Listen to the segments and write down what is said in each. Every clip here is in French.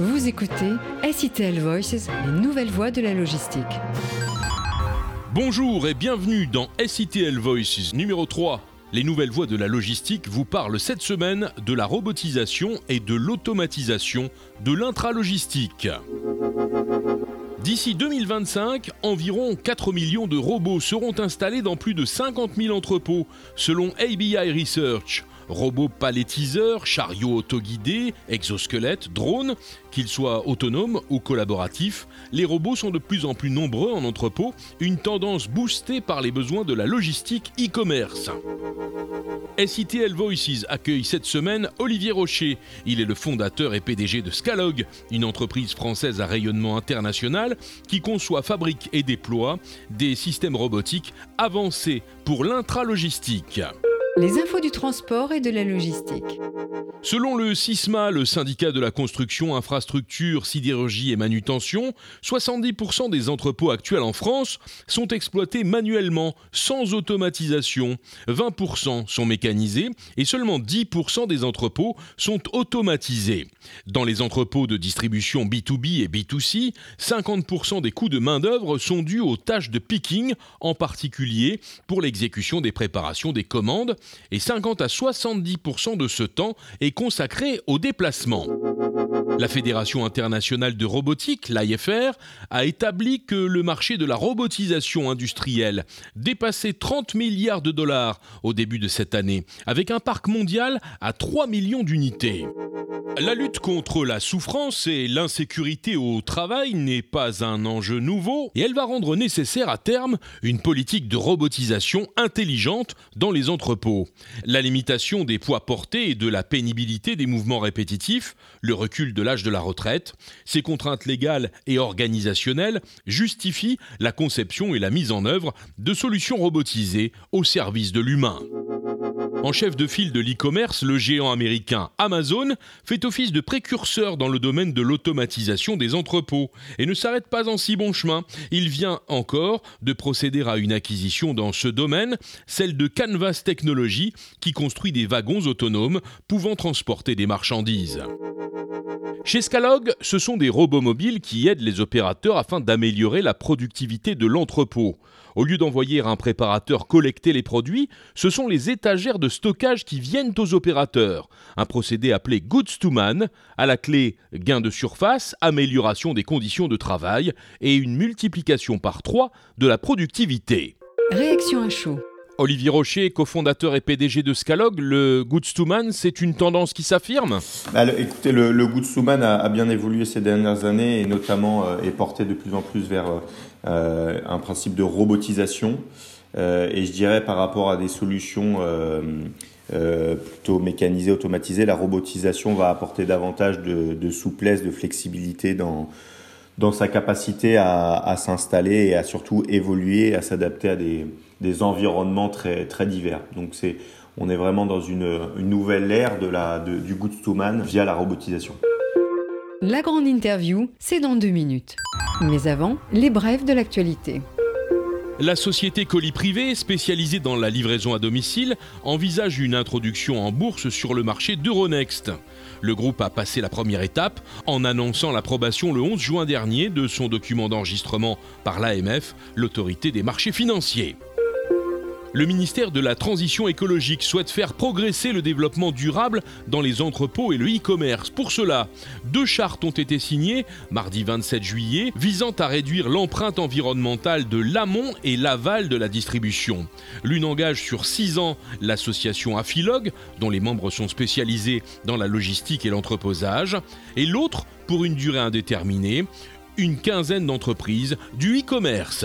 Vous écoutez SITL Voices, les nouvelles voies de la logistique. Bonjour et bienvenue dans SITL Voices numéro 3. Les nouvelles voies de la logistique vous parlent cette semaine de la robotisation et de l'automatisation de l'intralogistique. D'ici 2025, environ 4 millions de robots seront installés dans plus de 50 000 entrepôts, selon ABI Research. Robots palettiseurs, chariots autoguidés, exosquelettes, drones, qu'ils soient autonomes ou collaboratifs, les robots sont de plus en plus nombreux en entrepôt, une tendance boostée par les besoins de la logistique e-commerce. SITL Voices accueille cette semaine Olivier Rocher. Il est le fondateur et PDG de Scalog, une entreprise française à rayonnement international qui conçoit, fabrique et déploie des systèmes robotiques avancés pour l'intralogistique. Les infos du transport et de la logistique. Selon le CISMA, le syndicat de la construction, infrastructure, sidérurgie et manutention, 70% des entrepôts actuels en France sont exploités manuellement, sans automatisation. 20% sont mécanisés et seulement 10% des entrepôts sont automatisés. Dans les entrepôts de distribution B2B et B2C, 50% des coûts de main-d'œuvre sont dus aux tâches de picking, en particulier pour l'exécution des préparations des commandes, et 50 à 70% de ce temps est consacré au déplacement. La Fédération internationale de robotique, l'IFR, a établi que le marché de la robotisation industrielle dépassait 30 milliards de dollars au début de cette année, avec un parc mondial à 3 millions d'unités. La lutte contre la souffrance et l'insécurité au travail n'est pas un enjeu nouveau et elle va rendre nécessaire à terme une politique de robotisation intelligente dans les entrepôts. La limitation des poids portés et de la pénibilité des mouvements répétitifs, le recul de l'âge de la retraite, ces contraintes légales et organisationnelles justifient la conception et la mise en œuvre de solutions robotisées au service de l'humain. En chef de file de l'e-commerce, le géant américain Amazon fait office de précurseur dans le domaine de l'automatisation des entrepôts et ne s'arrête pas en si bon chemin. Il vient encore de procéder à une acquisition dans ce domaine, celle de Canvas Technology, qui construit des wagons autonomes pouvant transporter des marchandises. Chez Scalog, ce sont des robots mobiles qui aident les opérateurs afin d'améliorer la productivité de l'entrepôt. Au lieu d'envoyer un préparateur collecter les produits, ce sont les étagères de stockage qui viennent aux opérateurs. Un procédé appelé Goods to Man, à la clé gain de surface, amélioration des conditions de travail et une multiplication par trois de la productivité. Réaction à chaud. Olivier Rocher, cofondateur et PDG de Scalog, le Goods to Man, c'est une tendance qui s'affirme? Bah, Écoutez, le, le Goods to Man a, bien évolué ces dernières années et notamment euh, est porté de plus en plus vers euh, un principe de robotisation. Euh, et je dirais par rapport à des solutions plutôt mécanisées, automatisées, la robotisation va apporter davantage de, souplesse, de flexibilité dans, dans sa capacité à, s'installer et à surtout évoluer, à s'adapter à des environnements très, très divers. Donc c'est, on est vraiment dans une, nouvelle ère de la, du good to man via la robotisation. La grande interview, c'est dans deux minutes. Mais avant, les brèves de l'actualité. La société Colis Privé, spécialisée dans la livraison à domicile, envisage une introduction en bourse sur le marché d'Euronext. Le groupe a passé la première étape en annonçant l'approbation le 11 juin dernier de son document d'enregistrement par l'AMF, l'autorité des marchés financiers. Le ministère de la Transition écologique souhaite faire progresser le développement durable dans les entrepôts et le e-commerce. Pour cela, deux chartes ont été signées mardi 27 juillet visant à réduire l'empreinte environnementale de l'amont et l'aval de la distribution. L'une engage sur six ans l'association Afilog, dont les membres sont spécialisés dans la logistique et l'entreposage, et l'autre, pour une durée indéterminée, une quinzaine d'entreprises du e-commerce.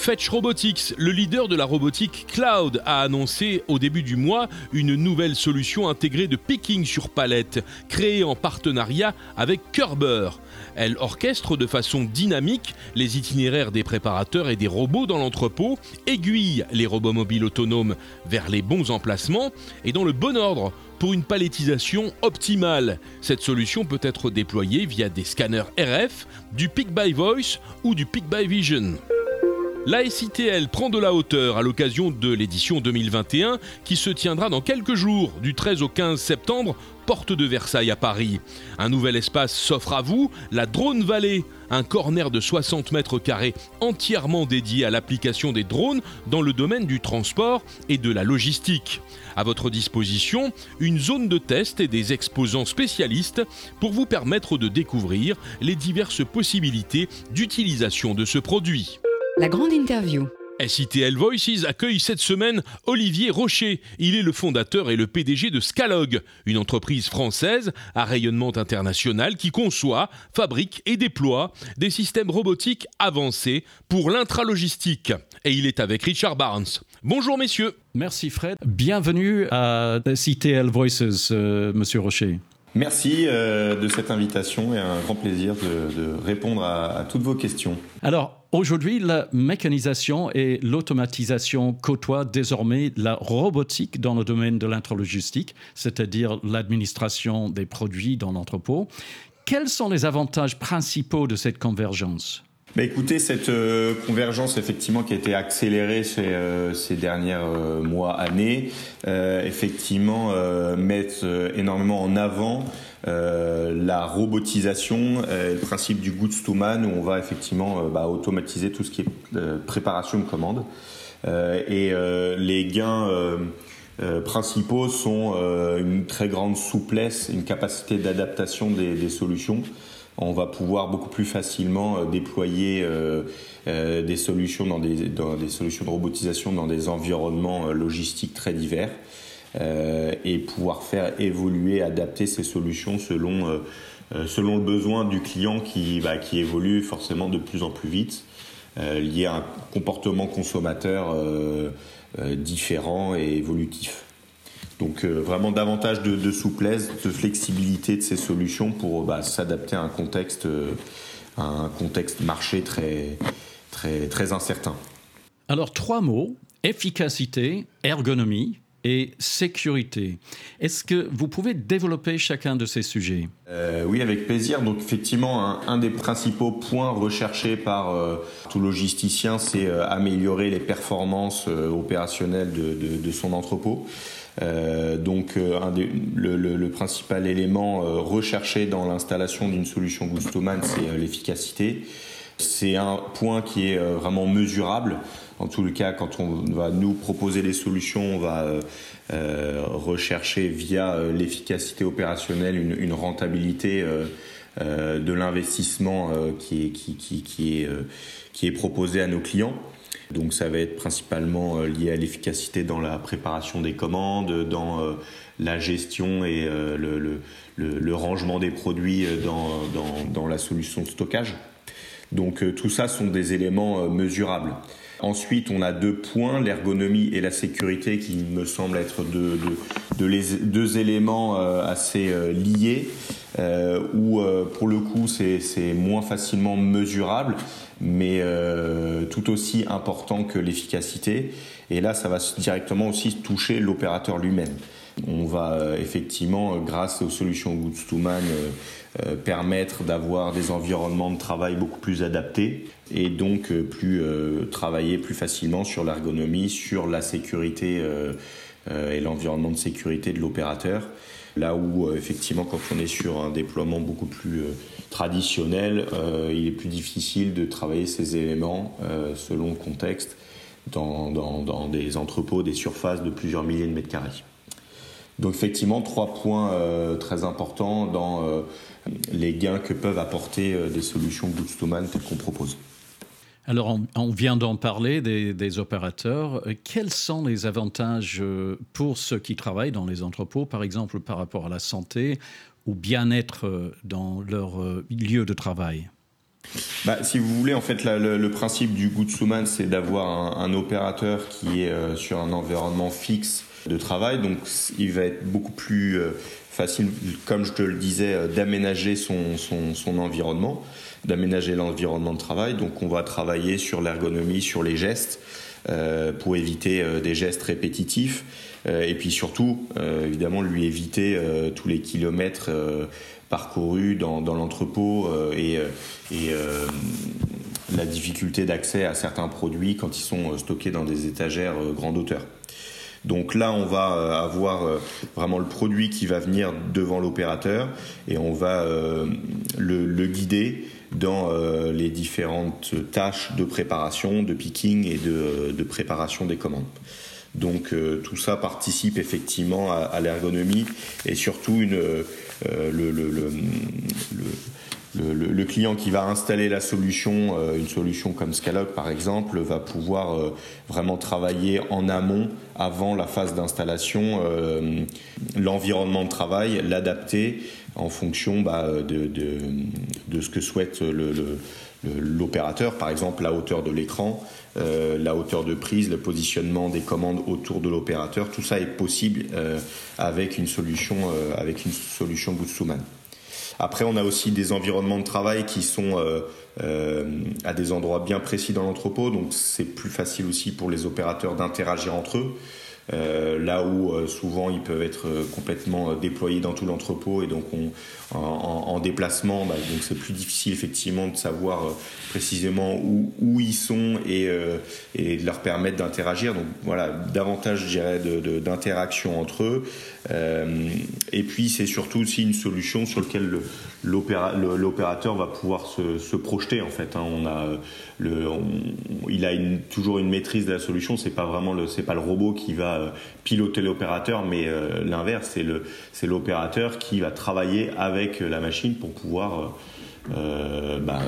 Fetch Robotics, le leader de la robotique cloud, a annoncé au début du mois une nouvelle solution intégrée de picking sur palette, créée en partenariat avec Kerber. Elle orchestre de façon dynamique les itinéraires des préparateurs et des robots dans l'entrepôt, aiguille les robots mobiles autonomes vers les bons emplacements et dans le bon ordre pour une palettisation optimale. Cette solution peut être déployée via des scanners RF, du Pick by Voice ou du Pick by Vision. La SITL prend de la hauteur à l'occasion de l'édition 2021 qui se tiendra dans quelques jours, du 13 au 15 septembre, porte de Versailles à Paris. Un nouvel espace s'offre à vous, la Drone Valley, un corner de 60 mètres carrés entièrement dédié à l'application des drones dans le domaine du transport et de la logistique. À votre disposition, une zone de test et des exposants spécialistes pour vous permettre de découvrir les diverses possibilités d'utilisation de ce produit. La grande interview. SITL Voices accueille cette semaine Olivier Rocher. Il est le fondateur et le PDG de Scalog, une entreprise française à rayonnement international qui conçoit, fabrique et déploie des systèmes robotiques avancés pour l'intralogistique. Et il est avec Richard Barnes. Bonjour messieurs. Merci Fred. Bienvenue à CTL Voices, euh, monsieur Rocher. Merci euh, de cette invitation et un grand plaisir de, répondre à, toutes vos questions. Alors, aujourd'hui, la mécanisation et l'automatisation côtoient désormais la robotique dans le domaine de l'intralogistique, c'est-à-dire l'administration des produits dans l'entrepôt. Quels sont les avantages principaux de cette convergence? Bah écoutez, cette euh, convergence effectivement qui a été accélérée ces, euh, ces dernières euh, mois, années, effectivement met énormément en avant la robotisation, le principe du goods to man où on va effectivement bah, automatiser tout ce qui est préparation de commande. et les gains principaux sont une très grande souplesse, une capacité d'adaptation des solutions on va pouvoir beaucoup plus facilement euh, déployer euh, euh, des solutions dans des, solutions de robotisation dans des environnements logistiques très divers et pouvoir faire évoluer, adapter ces solutions selon le besoin du client bah, qui évolue forcément de plus en plus vite lié à un comportement consommateur différent et évolutif. Donc euh, vraiment davantage de, souplesse, de flexibilité de ces solutions pour bah, s'adapter à un contexte, euh, un contexte marché très, très, très incertain. Alors trois mots, efficacité, ergonomie et sécurité. Est-ce que vous pouvez développer chacun de ces sujets? Euh, Oui, avec plaisir. Donc effectivement, un, des principaux points recherchés par tout logisticien, c'est améliorer les performances opérationnelles de, de son entrepôt. Euh, donc euh, le, principal élément euh, recherché dans l'installation d'une solution Gustoman, c'est l'efficacité. C'est un point qui est vraiment mesurable. En tout le cas, quand on va nous proposer des solutions, on va rechercher via l'efficacité opérationnelle une, rentabilité de l'investissement qui est, qui, qui, est, qui est proposé à nos clients. Donc ça va être principalement euh, lié à l'efficacité dans la préparation des commandes, dans euh, la gestion et euh, le, rangement des produits dans, la solution de stockage. Donc tout ça sont des éléments mesurables. Ensuite, on a deux points, l'ergonomie et la sécurité, qui me semblent être deux, deux éléments assez liés, où pour le coup c'est moins facilement mesurable, mais euh, tout aussi important que l'efficacité. Et là, ça va directement aussi toucher l'opérateur lui-même. On va euh, effectivement, euh, grâce aux solutions Goods to Man, permettre d'avoir des environnements de travail beaucoup plus adaptés et donc plus travailler plus facilement sur l'ergonomie, sur la sécurité et l'environnement de sécurité de l'opérateur. Là où effectivement quand on est sur un déploiement beaucoup plus traditionnel, euh, il est plus difficile de travailler ces éléments euh, selon le contexte dans, des entrepôts, des surfaces de plusieurs milliers de mètres carrés. Donc effectivement, trois points euh, très importants dans les gains que peuvent apporter des solutions Bootstoman telles qu'on propose. Alors, on, vient d'en parler des, opérateurs. Quels sont les avantages pour ceux qui travaillent dans les entrepôts, par exemple par rapport à la santé ou bien-être euh, dans leur euh, lieu de travail bah, si vous voulez, en fait, le, principe du Gutsuman, c'est d'avoir un, opérateur qui est euh, sur un environnement fixe de travail. Donc, il va être beaucoup plus facile, comme je te le disais, d'aménager son, environnement, d'aménager l'environnement de travail. Donc, on va travailler sur l'ergonomie, sur les gestes, pour éviter des gestes répétitifs. Euh, et puis surtout, euh, évidemment, lui éviter euh, tous les kilomètres parcourus dans, dans l'entrepôt et, et, la difficulté d'accès à certains produits quand ils sont stockés dans des étagères grande hauteur. Donc là, on va avoir vraiment le produit qui va venir devant l'opérateur et on va le, guider dans les différentes tâches de préparation, de picking et de préparation des commandes. Donc euh, tout ça participe effectivement à, l'ergonomie et surtout une, euh, le, le, client qui va installer la solution, euh, une solution comme Scalog par exemple, va pouvoir vraiment travailler en amont avant la phase d'installation, l'environnement de travail, l'adapter en fonction bah, de, ce que souhaite l'opérateur, par exemple la hauteur de l'écran, euh, la hauteur de prise, le positionnement des commandes autour de l'opérateur, tout ça est possible euh, avec une solution euh, avec Après, on a aussi des environnements de travail qui sont à des endroits bien précis dans l'entrepôt, donc c'est plus facile aussi pour les opérateurs d'interagir entre eux. Euh, là où euh, souvent ils peuvent être euh, complètement déployés dans tout l'entrepôt et donc en, déplacement, bah, donc c'est plus difficile effectivement de savoir précisément où, ils sont et, et de leur permettre d'interagir. Donc voilà, davantage je d'interaction entre eux. Et puis c'est surtout aussi une solution sur laquelle l'opérateur va pouvoir se, projeter en fait. Hein. On a il a toujours une maîtrise de la solution. C'est pas vraiment c'est pas le robot qui va euh, piloter l'opérateur, mais euh, l'inverse, c'est l'opérateur qui va travailler avec la machine pour pouvoir euh, bah,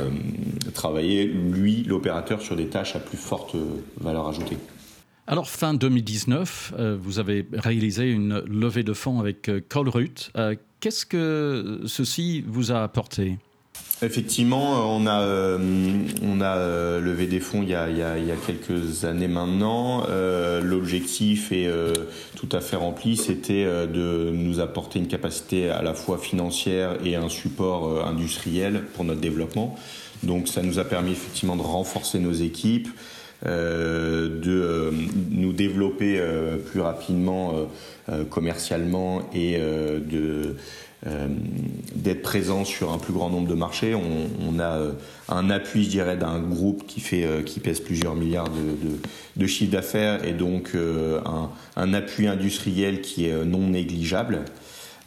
travailler lui, l'opérateur, sur des tâches à plus forte valeur ajoutée. Alors, fin 2019, vous avez réalisé une levée de fonds avec Colruyt. Qu'est-ce que ceci vous a apporté? Effectivement, on a, euh, on a euh, levé des fonds il y a, il y a, quelques années maintenant. Euh, L'objectif est euh, tout à fait rempli, c'était de nous apporter une capacité à la fois financière et un support industriel pour notre développement. Donc ça nous a permis effectivement de renforcer nos équipes, de nous développer plus rapidement commercialement et de euh, d'être présent sur un plus grand nombre de marchés. On, a euh, un appui, je dirais, d'un groupe qui fait, euh, qui pèse plusieurs milliards de, de, de chiffre d'affaires et donc un, un, appui industriel qui est non négligeable.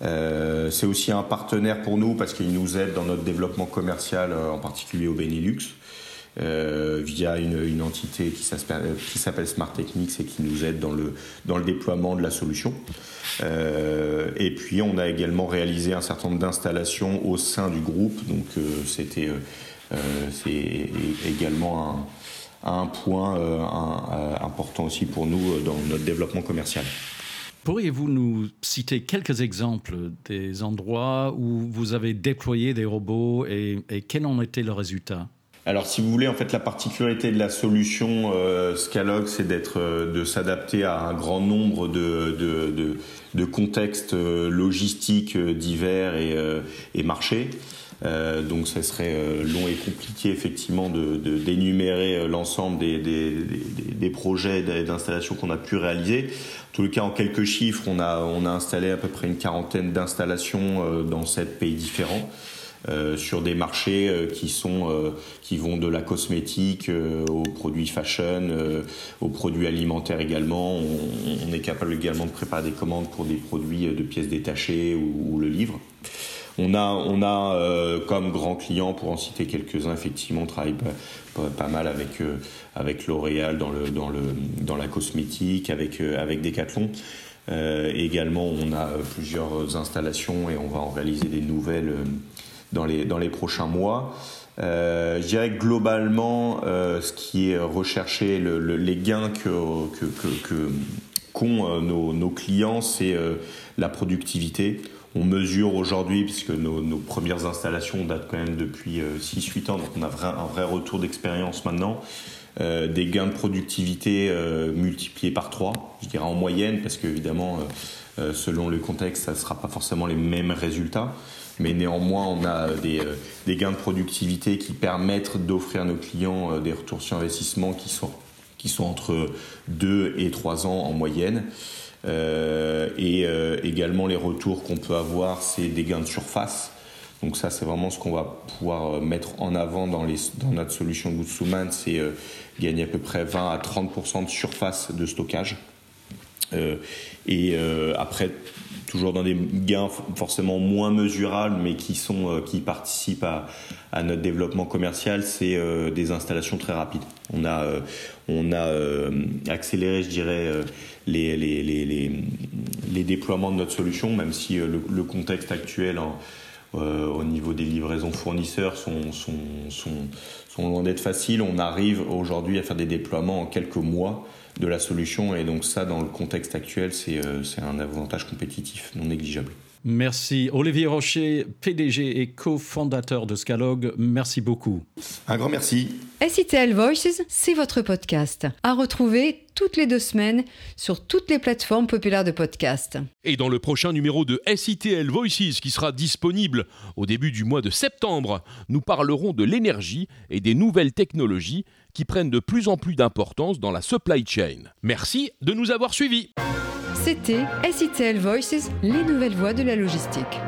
Euh, c'est aussi un partenaire pour nous parce qu'il nous aide dans notre développement commercial, en particulier au Benelux. Euh, via une, entité qui s'appelle Smart Techniques et qui nous aide dans le, déploiement de la solution. Euh, et puis on a également réalisé un certain nombre d'installations au sein du groupe, donc euh, c'était euh, également un, point important aussi pour nous dans notre développement commercial. Pourriez-vous nous citer quelques exemples des endroits où vous avez déployé des robots et quel en était le résultat? Alors, si vous voulez, en fait, la particularité de la solution euh, Scalog, c'est d'être, euh, de s'adapter à un grand nombre de, de, de, de contextes euh, logistiques euh, divers et, et marchés. Euh, donc, ça serait long et compliqué, effectivement, de, d'énumérer l'ensemble des, des, des, des projets d'installation qu'on a pu réaliser. En les cas, en quelques chiffres, on a, on a installé à peu près une quarantaine d'installations dans sept pays différents. Euh, sur des marchés euh, qui sont euh, qui vont de la cosmétique aux produits fashion, aux produits alimentaires également. On, est capable également de préparer des commandes pour des produits de pièces détachées ou, le livre. On a, on a comme grands clients, pour en citer quelques-uns, effectivement, on travaille pas, mal avec, avec L'Oréal dans, le, dans, le, dans la cosmétique, avec, avec Decathlon. également, on a plusieurs installations et on va en réaliser des nouvelles dans les, dans les prochains mois. Euh, je dirais que globalement, euh, ce qui est recherché, le, les gains que, que, que, qu'ont euh, nos, nos, clients, c'est la productivité. On mesure aujourd'hui, puisque nos, premières installations datent quand même depuis 6-8 ans, donc on a un vrai retour d'expérience maintenant, des gains de productivité multipliés par 3, je dirais en moyenne, parce qu'évidemment, selon le contexte, ça ne sera pas forcément les mêmes résultats mais néanmoins on a des, euh, des gains de productivité qui permettent d'offrir à nos clients euh, des retours sur investissement qui sont, qui sont entre 2 et 3 ans en moyenne. Euh, et euh, également les retours qu'on peut avoir, c'est des gains de surface. Donc ça, c'est vraiment ce qu'on va pouvoir mettre en avant dans, les, dans notre solution Goodsuman, c'est gagner à peu près 20 à 30% de surface de stockage. et après, toujours dans des gains forcément moins mesurables, mais qui euh, participent à, notre développement commercial, c'est euh, des installations très rapides. On a euh, accéléré, je dirais, les, déploiements de notre solution, même si le, contexte actuel au niveau des livraisons fournisseurs sont, sont loin d'être faciles. On arrive aujourd'hui à faire des déploiements en quelques mois de la solution. Et donc ça, dans le contexte actuel, euh, c'est un avantage compétitif non négligeable. Merci. Olivier Rocher, PDG et cofondateur de Scalog, merci beaucoup. Un grand merci. SITL Voices, c'est votre podcast. À retrouver toutes les deux semaines sur toutes les plateformes populaires de podcast. Et dans le prochain numéro de SITL Voices, qui sera disponible au début du mois de septembre, nous parlerons de l'énergie et des nouvelles technologies qui prennent de plus en plus d'importance dans la supply chain. Merci de nous avoir suivis. C'était SITL Voices, les nouvelles voies de la logistique.